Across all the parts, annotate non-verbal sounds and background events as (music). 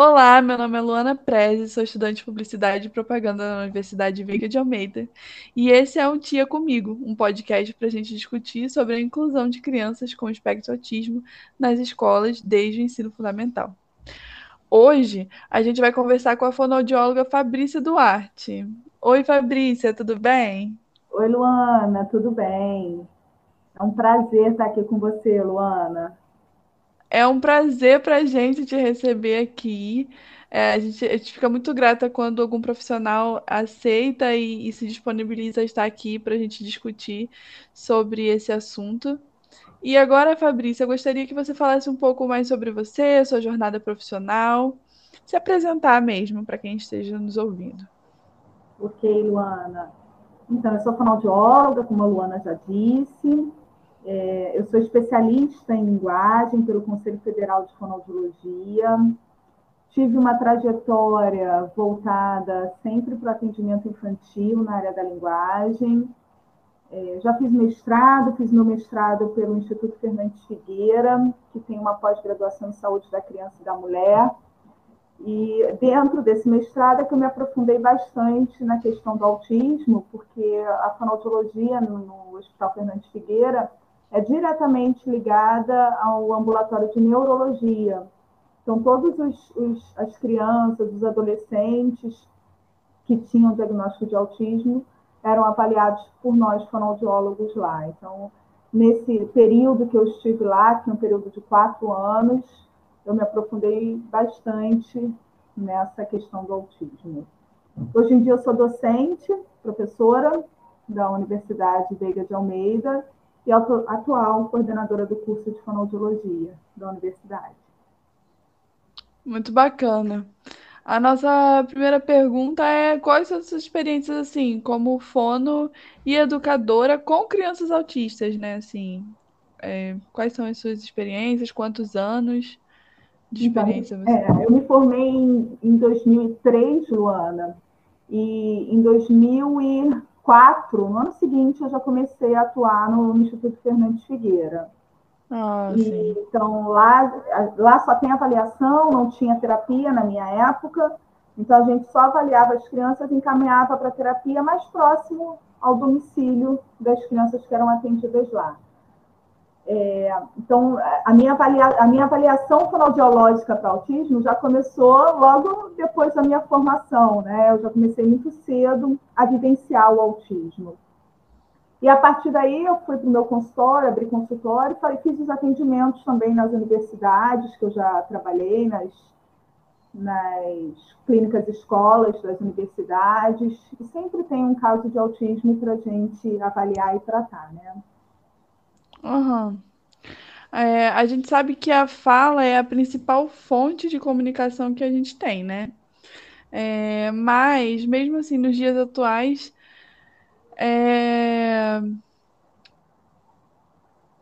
Olá, meu nome é Luana Prezi, sou estudante de Publicidade e Propaganda na Universidade Veiga de Almeida. E esse é um Tia Comigo, um podcast para a gente discutir sobre a inclusão de crianças com espectro autismo nas escolas desde o ensino fundamental. Hoje, a gente vai conversar com a fonoaudióloga Fabrícia Duarte. Oi, Fabrícia, tudo bem? Oi, Luana, tudo bem? É um prazer estar aqui com você, Luana. É um prazer para a gente te receber aqui. É, a gente, a gente fica muito grata quando algum profissional aceita e, e se disponibiliza a estar aqui para a gente discutir sobre esse assunto. E agora, Fabrícia, eu gostaria que você falasse um pouco mais sobre você, sua jornada profissional, se apresentar mesmo para quem esteja nos ouvindo. Ok, Luana. Então, eu sou fonoaudióloga, como a Luana já disse. É, eu sou especialista em linguagem pelo Conselho Federal de Fonoaudiologia. Tive uma trajetória voltada sempre para o atendimento infantil na área da linguagem. É, já fiz mestrado, fiz meu mestrado pelo Instituto Fernandes Figueira, que tem uma pós-graduação em saúde da criança e da mulher. E dentro desse mestrado é que eu me aprofundei bastante na questão do autismo, porque a fonoaudiologia no, Hospital Fernandes Figueira é diretamente ligada ao ambulatório de neurologia. Então, todas as crianças, os adolescentes que tinham diagnóstico de autismo eram avaliados por nós fonoaudiólogos lá. Então, nesse período que eu estive lá, que é um período de quatro anos, eu me aprofundei bastante nessa questão do autismo. Hoje em dia eu sou docente, professora da Universidade Veiga de Almeida, e atual coordenadora do curso de fonoaudiologia da universidade. Muito bacana. A nossa primeira pergunta é quais são as suas experiências assim, como fono e educadora com crianças autistas, né? Assim, é, quais são as suas experiências? Quantos anos de então, experiência então, você é, Eu me formei em, em 2003, Luana, e em 2000 e 2004, no ano seguinte, eu já comecei a atuar no Instituto Fernandes Figueira. Ah, e, então, lá, lá só tem avaliação, não tinha terapia na minha época, então a gente só avaliava as crianças e encaminhava para terapia mais próximo ao domicílio das crianças que eram atendidas lá. É, então, a minha, avalia, a minha avaliação fonoaudiológica para autismo já começou logo depois da minha formação, né? Eu já comecei muito cedo a vivenciar o autismo. E a partir daí eu fui para o meu consultório, abri consultório e fiz os atendimentos também nas universidades, que eu já trabalhei, nas, nas clínicas escolas das universidades, e sempre tem um caso de autismo para a gente avaliar e tratar, né? Uhum. É, a gente sabe que a fala é a principal fonte de comunicação que a gente tem, né? É, mas, mesmo assim, nos dias atuais, é...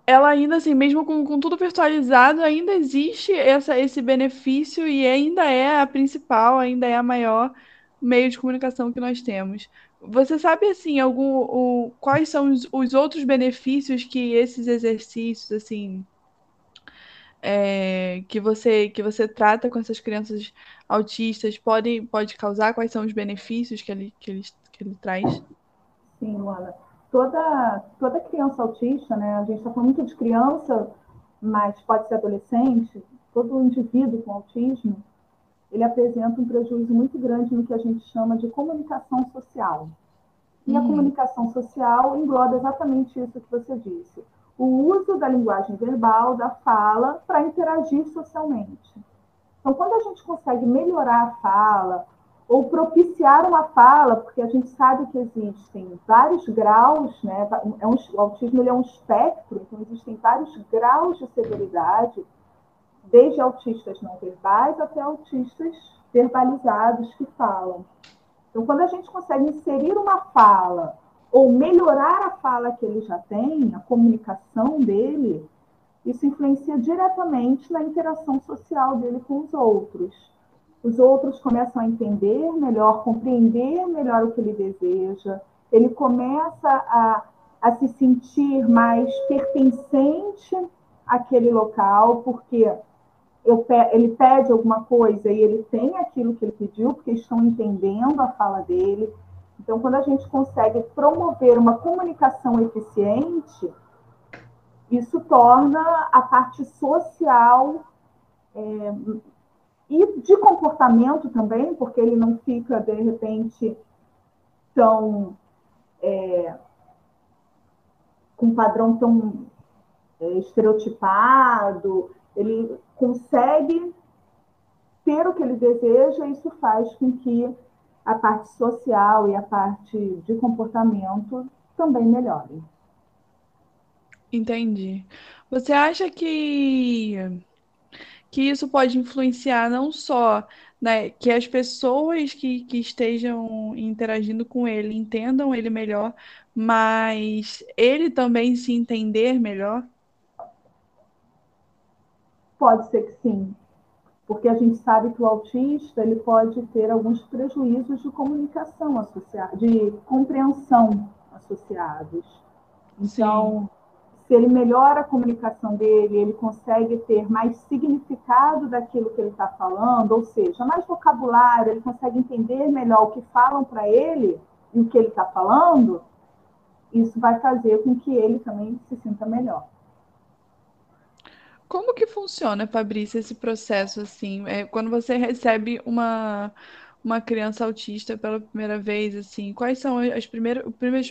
ela ainda assim, mesmo com, com tudo virtualizado, ainda existe essa, esse benefício e ainda é a principal, ainda é a maior meio de comunicação que nós temos. Você sabe assim algum o, quais são os, os outros benefícios que esses exercícios assim é, que você que você trata com essas crianças autistas podem pode causar? Quais são os benefícios que ele que ele, que ele traz? Sim, Luana. Toda toda criança autista, né? A gente está falando muito de criança, mas pode ser adolescente. Todo indivíduo com autismo ele apresenta um prejuízo muito grande no que a gente chama de comunicação social. E uhum. a comunicação social engloba exatamente isso que você disse: o uso da linguagem verbal, da fala, para interagir socialmente. Então, quando a gente consegue melhorar a fala, ou propiciar uma fala, porque a gente sabe que existem vários graus, né? É um, o autismo é um espectro, então existem vários graus de severidade desde autistas não verbais até autistas verbalizados que falam. Então, quando a gente consegue inserir uma fala ou melhorar a fala que ele já tem, a comunicação dele, isso influencia diretamente na interação social dele com os outros. Os outros começam a entender melhor, compreender melhor o que ele deseja, ele começa a, a se sentir mais pertencente àquele local, porque eu, ele pede alguma coisa e ele tem aquilo que ele pediu, porque estão entendendo a fala dele. Então, quando a gente consegue promover uma comunicação eficiente, isso torna a parte social é, e de comportamento também, porque ele não fica, de repente, tão. É, com um padrão tão é, estereotipado, ele consegue ter o que ele deseja, isso faz com que a parte social e a parte de comportamento também melhore. Entendi. Você acha que que isso pode influenciar não só né, que as pessoas que, que estejam interagindo com ele entendam ele melhor, mas ele também se entender melhor? Pode ser que sim, porque a gente sabe que o autista ele pode ter alguns prejuízos de comunicação associados, de compreensão associados. Então, sim se ele melhora a comunicação dele, ele consegue ter mais significado daquilo que ele está falando, ou seja, mais vocabulário, ele consegue entender melhor o que falam para ele e o que ele está falando, isso vai fazer com que ele também se sinta melhor. Como que funciona, Fabrícia, esse processo assim? É, quando você recebe uma, uma criança autista pela primeira vez, assim, quais são as primeiras,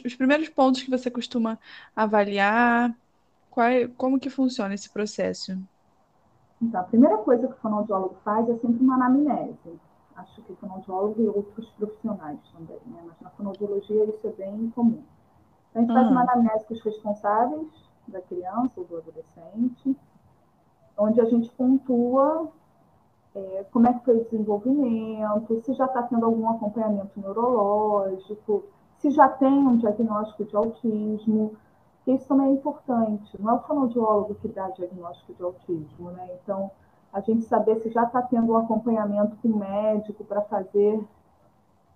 os primeiros pontos que você costuma avaliar? Qual, é, como que funciona esse processo? Então, a primeira coisa que o fonoaudiólogo faz é sempre uma anamnese. Acho que o fonoaudiólogo e outros profissionais também, né? Mas na fonoaudiologia isso é bem comum. Então, a gente uhum. faz uma anamnese com os responsáveis da criança ou do adolescente, onde a gente pontua é, como é que foi o desenvolvimento, se já está tendo algum acompanhamento neurológico, se já tem um diagnóstico de autismo, isso também é importante. Não é o fonoaudiólogo que dá diagnóstico de autismo, né? Então, a gente saber se já está tendo um acompanhamento com o médico para fazer,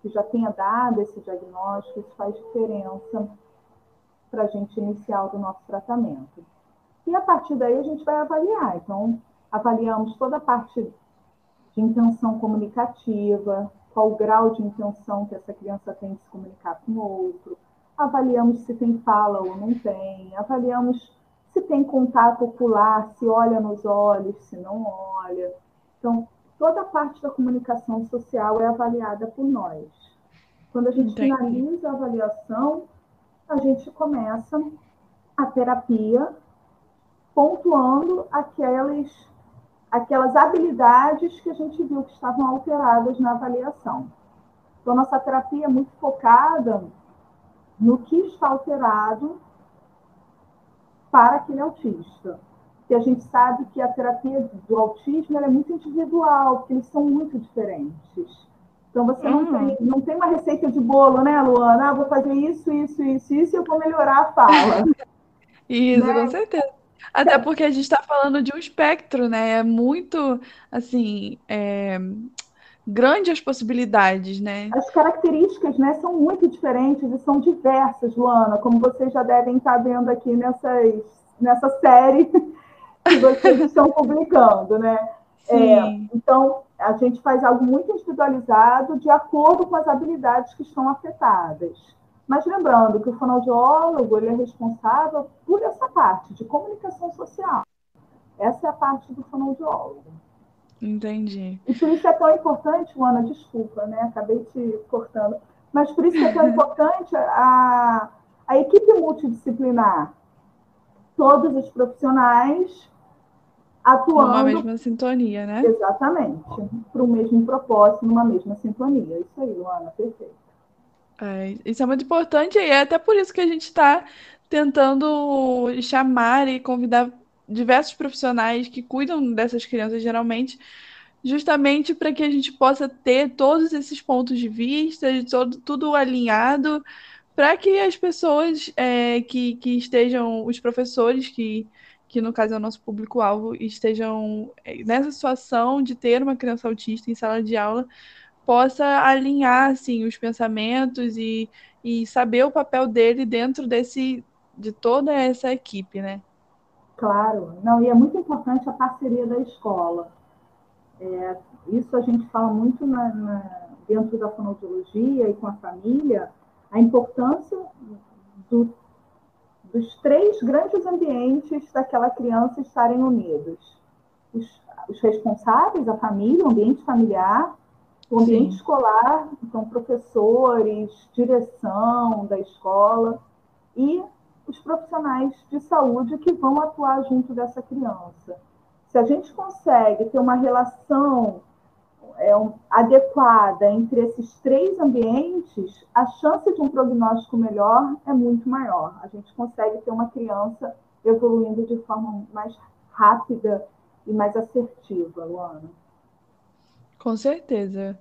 que já tenha dado esse diagnóstico, isso faz diferença para a gente iniciar o nosso tratamento. E a partir daí a gente vai avaliar. Então, avaliamos toda a parte de intenção comunicativa, qual o grau de intenção que essa criança tem de se comunicar com o outro, avaliamos se tem fala ou não tem, avaliamos se tem contato ocular, se olha nos olhos, se não olha. Então, toda a parte da comunicação social é avaliada por nós. Quando a gente Entendi. finaliza a avaliação, a gente começa a terapia pontuando aquelas, aquelas habilidades que a gente viu que estavam alteradas na avaliação. Então, nossa terapia é muito focada no que está alterado para aquele autista. E a gente sabe que a terapia do autismo é muito individual, porque eles são muito diferentes. Então você não, uhum. tem, não tem uma receita de bolo, né, Luana? Ah, vou fazer isso, isso, isso, isso e eu vou melhorar a fala. (laughs) isso, né? com certeza. Até porque a gente está falando de um espectro, né? É muito, assim, é, grandes possibilidades, né? As características, né, são muito diferentes e são diversas, Luana, como vocês já devem estar vendo aqui nessas, nessa série (laughs) que vocês estão publicando, né? É, então, a gente faz algo muito individualizado de acordo com as habilidades que estão afetadas. Mas lembrando que o fonoaudiólogo ele é responsável por essa parte de comunicação social. Essa é a parte do fonoaudiólogo. Entendi. E por isso é tão importante, Ana, desculpa, né? Acabei te cortando. Mas por isso é tão (laughs) importante a, a equipe multidisciplinar. Todos os profissionais atuando. Numa mesma sintonia, né? Exatamente. Para o mesmo propósito, numa mesma sintonia. Isso aí, Luana, perfeito. É, isso é muito importante e é até por isso que a gente está tentando chamar e convidar diversos profissionais que cuidam dessas crianças geralmente, justamente para que a gente possa ter todos esses pontos de vista, todo, tudo alinhado, para que as pessoas é, que, que estejam, os professores que, que no caso é o nosso público-alvo, estejam é, nessa situação de ter uma criança autista em sala de aula, possa alinhar assim, os pensamentos e, e saber o papel dele dentro desse de toda essa equipe, né? Claro, não, e é muito importante a parceria da escola. É, isso a gente fala muito na, na, dentro da fonoaudiologia e com a família, a importância do, dos três grandes ambientes daquela criança estarem unidos. Os, os responsáveis, a família, o ambiente familiar, o ambiente Sim. escolar, então professores, direção da escola e os profissionais de saúde que vão atuar junto dessa criança. Se a gente consegue ter uma relação é, um, adequada entre esses três ambientes, a chance de um prognóstico melhor é muito maior. A gente consegue ter uma criança evoluindo de forma mais rápida e mais assertiva, Luana. Com certeza.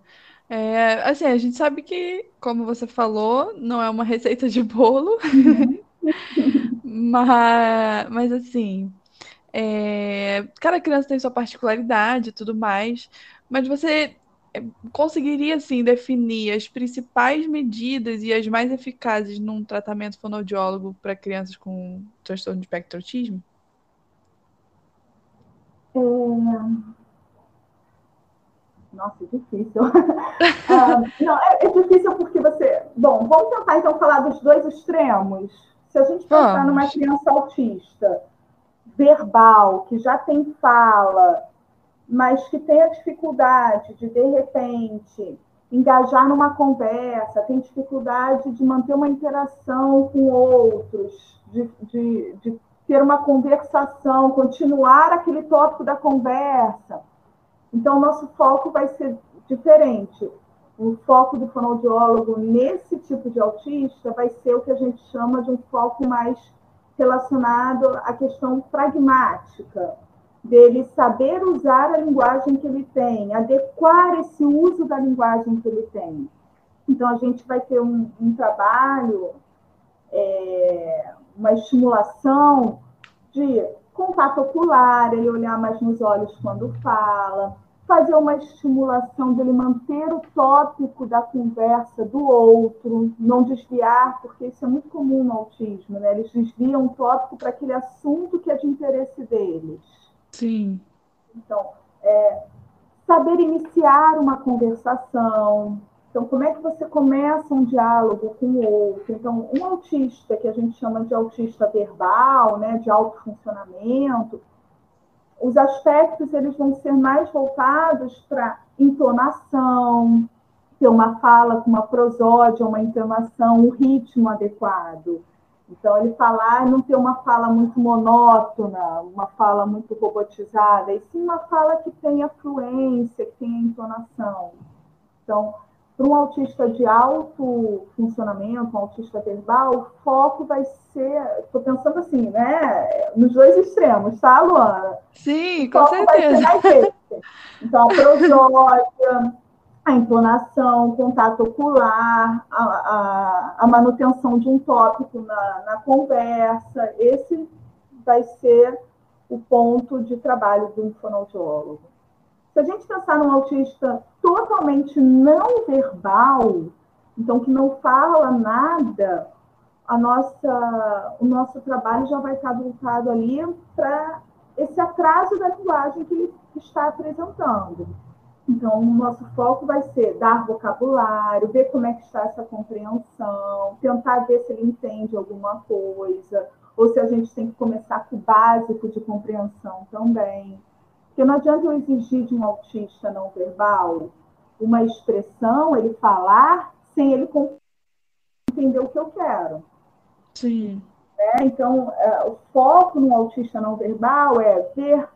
É, assim, a gente sabe que, como você falou, não é uma (laughs) receita de bolo, uhum. mas, mas assim, é, cada criança tem sua particularidade e tudo mais, mas você é, conseguiria, assim, definir as principais medidas e as mais eficazes num tratamento fonoaudiólogo para crianças com transtorno de espectro autismo? É... Nossa, é difícil. (laughs) ah, não, é, é, difícil porque você. Bom, vamos tentar então falar dos dois extremos. Se a gente pensar vamos. numa criança autista, verbal, que já tem fala, mas que tem a dificuldade de, de repente, engajar numa conversa, tem dificuldade de manter uma interação com outros, de, de, de ter uma conversação, continuar aquele tópico da conversa. Então, nosso foco vai ser diferente. O foco do fonoaudiólogo nesse tipo de autista vai ser o que a gente chama de um foco mais relacionado à questão pragmática, dele saber usar a linguagem que ele tem, adequar esse uso da linguagem que ele tem. Então, a gente vai ter um, um trabalho, é, uma estimulação de contato ocular, ele olhar mais nos olhos quando fala, fazer uma estimulação dele manter o tópico da conversa do outro, não desviar, porque isso é muito comum no autismo, né? Eles desviam o tópico para aquele assunto que é de interesse deles. Sim. Então, é, saber iniciar uma conversação. Então, como é que você começa um diálogo com o outro? Então, um autista, que a gente chama de autista verbal, né, de alto funcionamento, os aspectos eles vão ser mais voltados para entonação, ter uma fala com uma prosódia, uma entonação, um ritmo adequado. Então, ele falar, não ter uma fala muito monótona, uma fala muito robotizada, e sim uma fala que tenha fluência, que tenha entonação. Então, para um autista de alto funcionamento, um autista verbal, o foco vai ser, estou pensando assim, né, nos dois extremos, tá, Luana? Sim, com certeza. Então, a prosódia, a entonação, o contato ocular, a, a, a, manutenção de um tópico na, na conversa, esse vai ser o ponto de trabalho do fonoaudiólogo. Se a gente pensar num autista totalmente não verbal, então que não fala nada, a nossa, o nosso trabalho já vai estar voltado ali para esse atraso da linguagem que ele está apresentando. Então, o nosso foco vai ser dar vocabulário, ver como é que está essa compreensão, tentar ver se ele entende alguma coisa, ou se a gente tem que começar com o básico de compreensão também. Porque não adianta eu exigir de um autista não verbal uma expressão, ele falar, sem ele entender o que eu quero. Sim. É, então, é, o foco no autista não verbal é ver,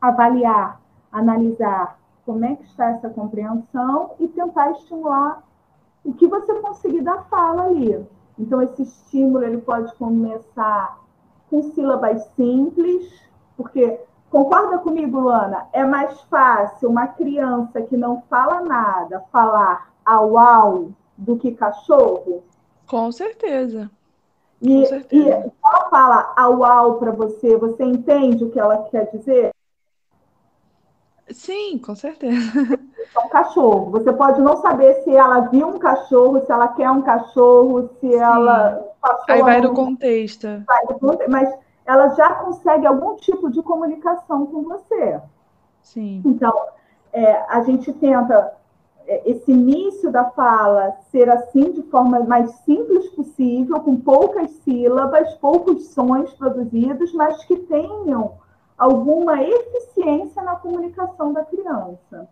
avaliar, analisar como é que está essa compreensão e tentar estimular o que você conseguir da fala ali. Então, esse estímulo ele pode começar com sílabas simples, porque Concorda comigo, Luana? É mais fácil uma criança que não fala nada falar au au do que cachorro? Com certeza. E, Com certeza. e ela fala au au para você, você entende o que ela quer dizer? Sim, com certeza. (laughs) É um cachorro. Você pode não saber se ela viu um cachorro, se ela quer um cachorro, se Sim. ela. Aí vai do contexto. Vai do contexto. Mas ela já consegue algum tipo de comunicação com você. Sim. Então, é, a gente tenta é, esse início da fala ser assim de forma mais simples possível, com poucas sílabas, poucos sons produzidos, mas que tenham alguma eficiência na comunicação da criança.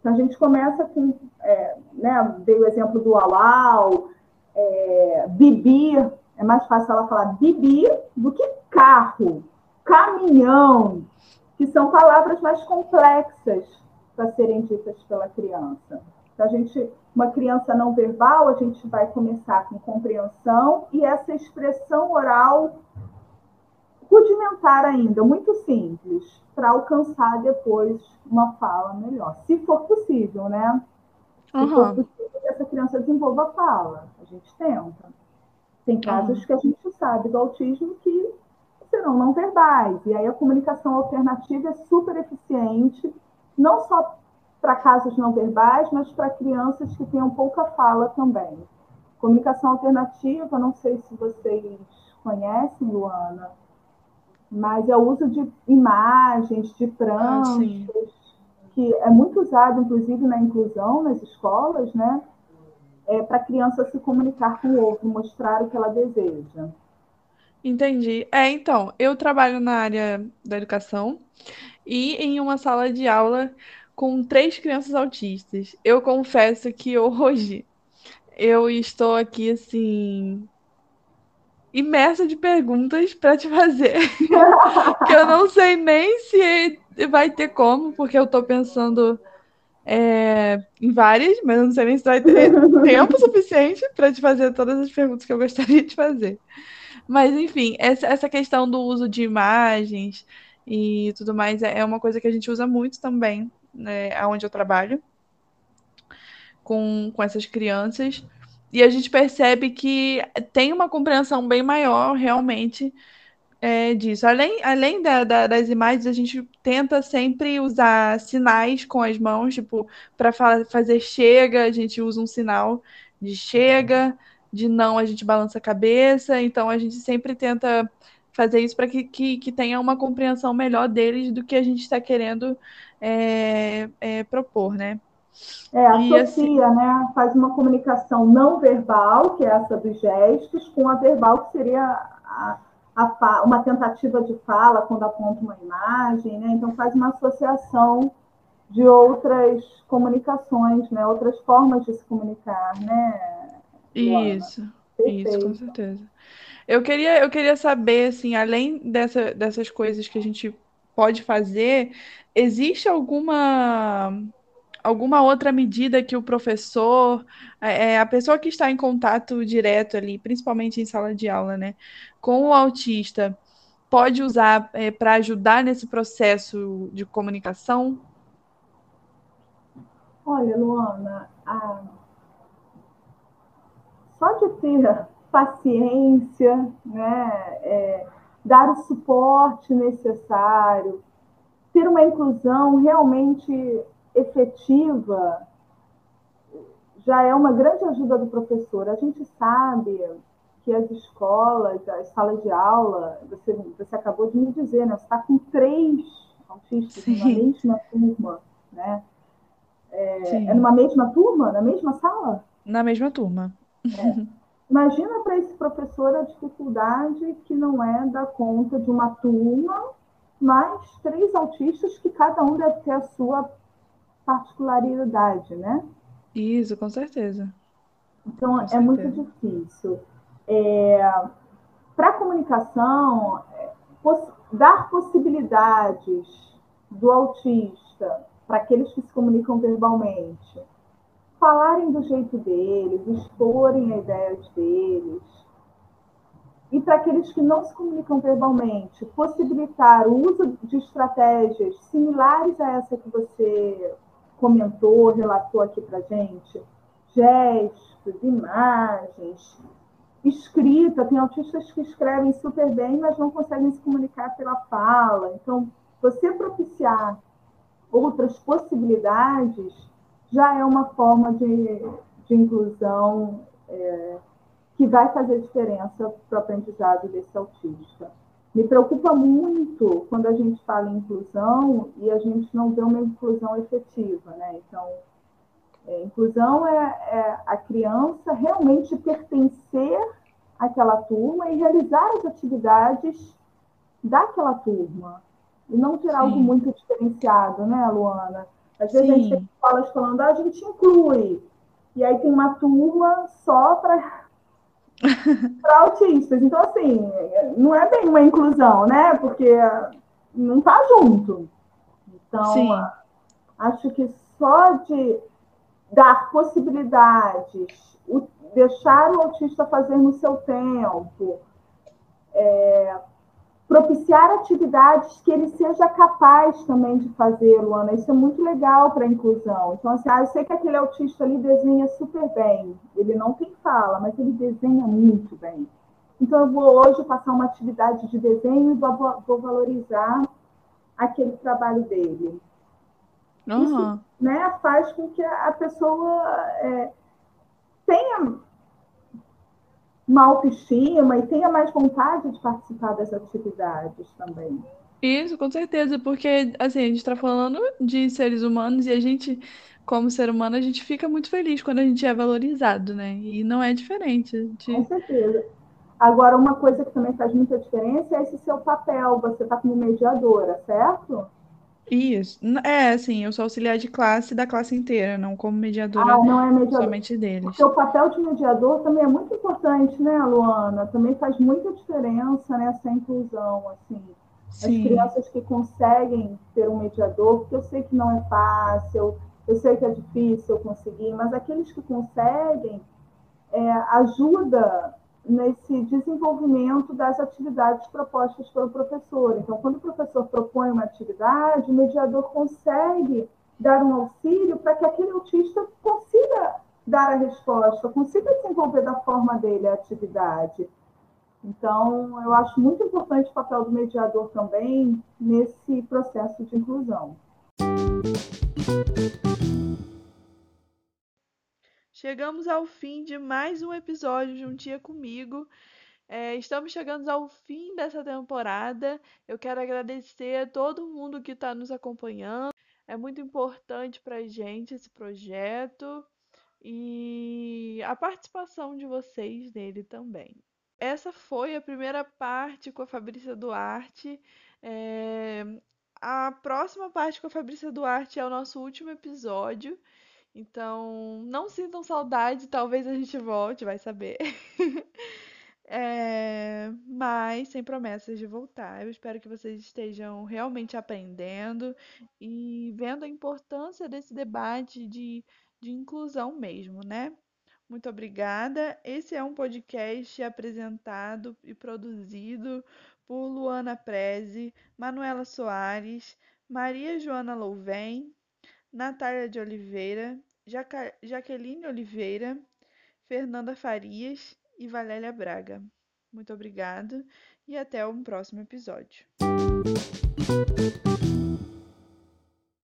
Então, a gente começa com, é, né, dei o exemplo do au, é, bibi, é mais fácil ela falar bibi do que carro, caminhão, que são palavras mais complexas para serem ditas pela criança. Então, a gente, uma criança não verbal, a gente vai começar com compreensão e essa expressão oral rudimentar ainda, muito simples, para alcançar depois uma fala melhor. Se for possível, né? Se uhum. for possível que essa criança desenvolva a fala, a gente tenta. Tem casos que a gente sabe do autismo que serão não verbais, e aí a comunicação alternativa é super eficiente não só para casos não verbais, mas para crianças que tenham pouca fala também. Comunicação alternativa, não sei se vocês conhecem, Luana, mas é o uso de imagens, de pranchas, ah, que é muito usado, inclusive, na inclusão nas escolas, né? É, para a criança se comunicar com o outro, mostrar o que ela deseja. Entendi. É, então, eu trabalho na área da educação e em uma sala de aula com três crianças autistas. Eu confesso que hoje eu estou aqui assim imersa de perguntas para te fazer, (laughs) que eu não sei nem se vai ter como, porque eu estou pensando é, em várias, mas eu não sei nem se vai ter (laughs) tempo suficiente para te fazer todas as perguntas que eu gostaria de fazer. Mas, enfim, essa, essa questão do uso de imagens e tudo mais é, é uma coisa que a gente usa muito também, né, onde eu trabalho, com, com essas crianças. E a gente percebe que tem uma compreensão bem maior, realmente, é, disso. Além, além da, da, das imagens, a gente tenta sempre usar sinais com as mãos, tipo, para fazer chega, a gente usa um sinal de chega, de não, a gente balança a cabeça. Então, a gente sempre tenta fazer isso para que, que, que, tenha uma compreensão melhor deles do que a gente está querendo é, é, propor, né? É, a e Sofia, assim... né, faz uma comunicação não verbal, que é essa dos gestos, com a verbal, que seria a, a, uma tentativa de fala quando aponta uma imagem, né? Então faz uma associação de outras comunicações, né? Outras formas de se comunicar, né? Isso, isso, com certeza. Eu queria, eu queria saber, assim, além dessa, dessas coisas que a gente pode fazer, existe alguma alguma outra medida que o professor, é, é, a pessoa que está em contato direto ali, principalmente em sala de aula, né, com o autista, pode usar é, para ajudar nesse processo de comunicação? Olha, Luana, a... só de ter paciência, né, é, dar o suporte necessário, ter uma inclusão realmente efetiva já é uma grande ajuda do professor. A gente sabe que as escolas, as salas de aula, você, você acabou de me dizer, né? Você está com três autistas Sim. na mesma turma, né? É, é, numa mesma turma, na mesma sala? Na mesma turma. É. Imagina para esse professor a dificuldade que não é dar conta de uma turma, mais três autistas que cada um deve ter a sua particularidade, né? Isso, com certeza. Então, com é certeza. muito difícil. É, Para a comunicação, é, poss dar possibilidades do autista para aqueles que se comunicam verbalmente, falarem do jeito deles, exporem as ideias deles, e para aqueles que não se comunicam verbalmente, possibilitar o uso de estratégias similares a essa que você comentou, relatou aqui para gente, gestos, imagens, escrita, tem autistas que escrevem super bem, mas não conseguem se comunicar pela fala. Então, você propiciar outras possibilidades já é uma forma de, de inclusão é, que vai fazer diferença para o aprendizado desse autista. Me preocupa muito quando a gente fala em inclusão e a gente não vê uma inclusão efetiva, né? Então, é, inclusão é, é, a criança realmente pertencer àquela turma e realizar as atividades daquela turma. E não ter Sim. algo muito diferenciado, né, Luana? Às vezes Sim. a gente tem escolas falando, ah, a gente inclui. E aí tem uma turma só para para autistas. Então, assim, não é bem uma inclusão, né? Porque não está junto. Então, Sim. acho que só de dar possibilidades, deixar o autista fazer no seu tempo, é, propiciar atividades que ele seja capaz também de fazer, Luana. Isso é muito legal para a inclusão. Então, assim, ah, eu sei que aquele autista ali desenha super bem. Ele não tem fala, mas ele desenha muito bem. Então, eu vou hoje passar uma atividade de desenho e vou, vou valorizar aquele trabalho dele. Uhum. Isso né, faz com que a pessoa é, tenha uma autoestima e tenha mais vontade de participar das atividades também. Isso, com certeza, porque assim, a gente está falando de seres humanos e a gente, como ser humano, a gente fica muito feliz quando a gente é valorizado, né? E não é diferente. De... Com certeza. Agora, uma coisa que também faz muita diferença é esse seu papel. Você está como mediadora, certo? Isso. É, assim, eu sou auxiliar de classe da classe inteira, não como mediadora ah, não é mediador. somente deles. O papel de mediador também é muito importante, né, Luana? Também faz muita diferença nessa inclusão, assim. Sim. As crianças que conseguem ter um mediador, porque eu sei que não é fácil, eu sei que é difícil conseguir, mas aqueles que conseguem é, ajuda nesse desenvolvimento das atividades propostas pelo professor. Então, quando o professor propõe uma atividade, o mediador consegue dar um auxílio para que aquele autista consiga dar a resposta, consiga desenvolver da forma dele a atividade. Então, eu acho muito importante o papel do mediador também nesse processo de inclusão. Chegamos ao fim de mais um episódio de Um Dia Comigo. É, estamos chegando ao fim dessa temporada. Eu quero agradecer a todo mundo que está nos acompanhando. É muito importante para a gente esse projeto e a participação de vocês nele também. Essa foi a primeira parte com a Fabrícia Duarte. É... A próxima parte com a Fabrícia Duarte é o nosso último episódio. Então, não sintam saudade, talvez a gente volte, vai saber. (laughs) é, mas sem promessas de voltar. Eu espero que vocês estejam realmente aprendendo e vendo a importância desse debate de, de inclusão mesmo, né? Muito obrigada. Esse é um podcast apresentado e produzido por Luana Preze, Manuela Soares, Maria Joana Louven, Natália de Oliveira, Jaca Jaqueline Oliveira, Fernanda Farias e Valélia Braga. Muito obrigada e até um próximo episódio.